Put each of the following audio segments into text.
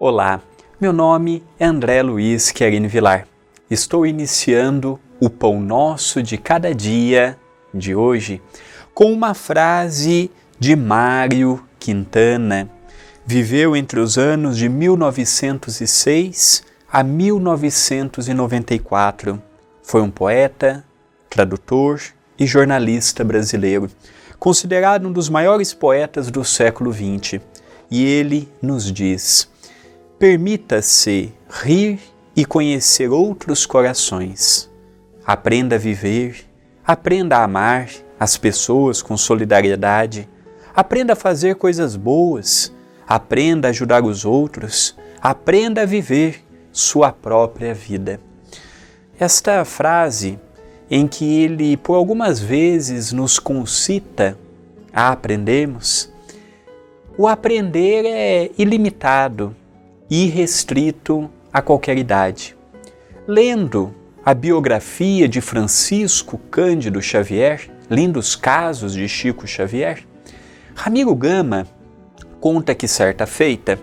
Olá, meu nome é André Luiz Querine Vilar. Estou iniciando o Pão Nosso de Cada Dia de hoje com uma frase de Mário Quintana. Viveu entre os anos de 1906 a 1994. Foi um poeta, tradutor e jornalista brasileiro, considerado um dos maiores poetas do século XX. E ele nos diz: permita-se rir e conhecer outros corações. Aprenda a viver, aprenda a amar as pessoas com solidariedade, aprenda a fazer coisas boas, aprenda a ajudar os outros, aprenda a viver sua própria vida. Esta frase, em que ele por algumas vezes nos concita a aprendermos, o aprender é ilimitado, irrestrito a qualquer idade. Lendo a biografia de Francisco Cândido Xavier, lindos casos de Chico Xavier, Ramiro Gama conta que certa feita,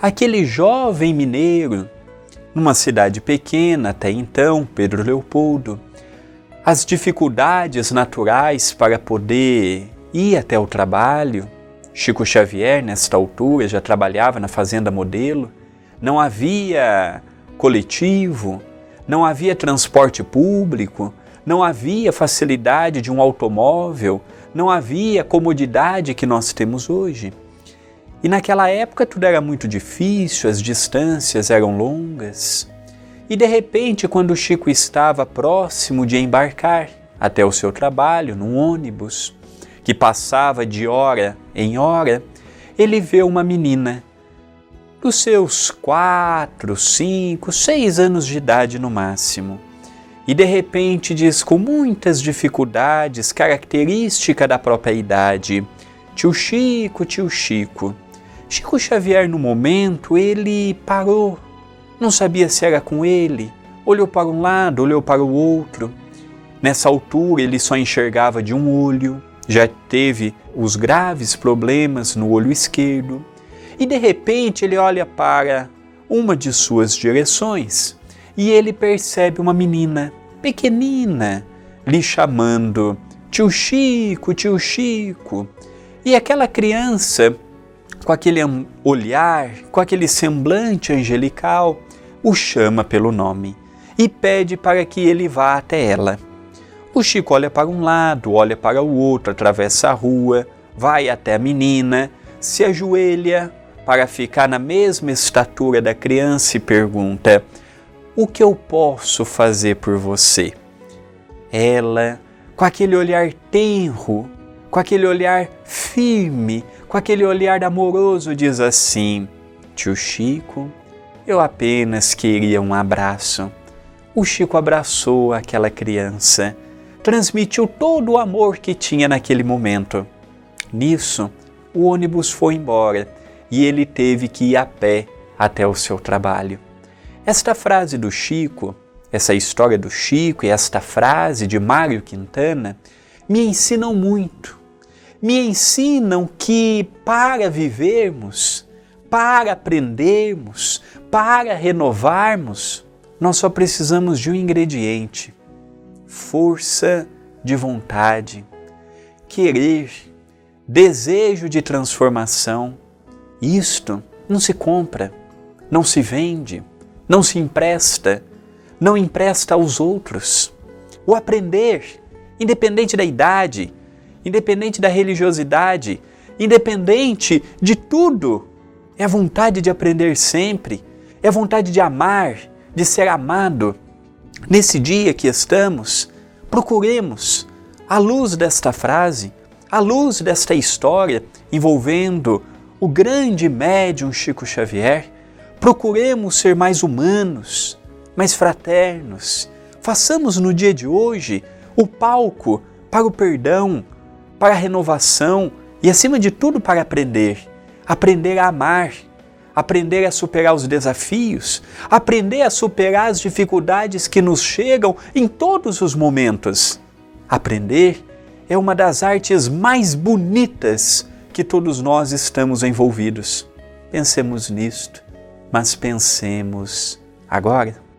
aquele jovem mineiro, numa cidade pequena até então, Pedro Leopoldo, as dificuldades naturais para poder ir até o trabalho. Chico Xavier, nesta altura, já trabalhava na Fazenda Modelo, não havia coletivo, não havia transporte público, não havia facilidade de um automóvel, não havia comodidade que nós temos hoje. E naquela época tudo era muito difícil, as distâncias eram longas. E de repente, quando Chico estava próximo de embarcar até o seu trabalho num ônibus, que passava de hora em hora, ele vê uma menina dos seus quatro, cinco, seis anos de idade no máximo. E de repente diz com muitas dificuldades, característica da própria idade: Tio Chico, tio Chico. Chico Xavier, no momento, ele parou, não sabia se era com ele, olhou para um lado, olhou para o outro. Nessa altura, ele só enxergava de um olho, já teve os graves problemas no olho esquerdo, e de repente ele olha para uma de suas direções e ele percebe uma menina pequenina lhe chamando tio Chico, tio Chico. E aquela criança, com aquele olhar, com aquele semblante angelical, o chama pelo nome e pede para que ele vá até ela. O Chico olha para um lado, olha para o outro, atravessa a rua, vai até a menina, se ajoelha, para ficar na mesma estatura da criança e pergunta: O que eu posso fazer por você? Ela, com aquele olhar tenro, com aquele olhar firme, com aquele olhar amoroso, diz assim: Tio Chico, eu apenas queria um abraço. O Chico abraçou aquela criança, transmitiu todo o amor que tinha naquele momento. Nisso, o ônibus foi embora e ele teve que ir a pé até o seu trabalho. Esta frase do Chico, essa história do Chico e esta frase de Mário Quintana me ensinam muito. Me ensinam que para vivermos, para aprendermos, para renovarmos, nós só precisamos de um ingrediente: força de vontade, querer, desejo de transformação isto não se compra, não se vende, não se empresta, não empresta aos outros. O aprender, independente da idade, independente da religiosidade, independente de tudo, é a vontade de aprender sempre, é a vontade de amar, de ser amado. Nesse dia que estamos, procuremos, à luz desta frase, à luz desta história envolvendo o grande médium Chico Xavier, procuremos ser mais humanos, mais fraternos. Façamos no dia de hoje o palco para o perdão, para a renovação e, acima de tudo, para aprender. Aprender a amar, aprender a superar os desafios, aprender a superar as dificuldades que nos chegam em todos os momentos. Aprender é uma das artes mais bonitas que todos nós estamos envolvidos. Pensemos nisto. mas pensemos agora.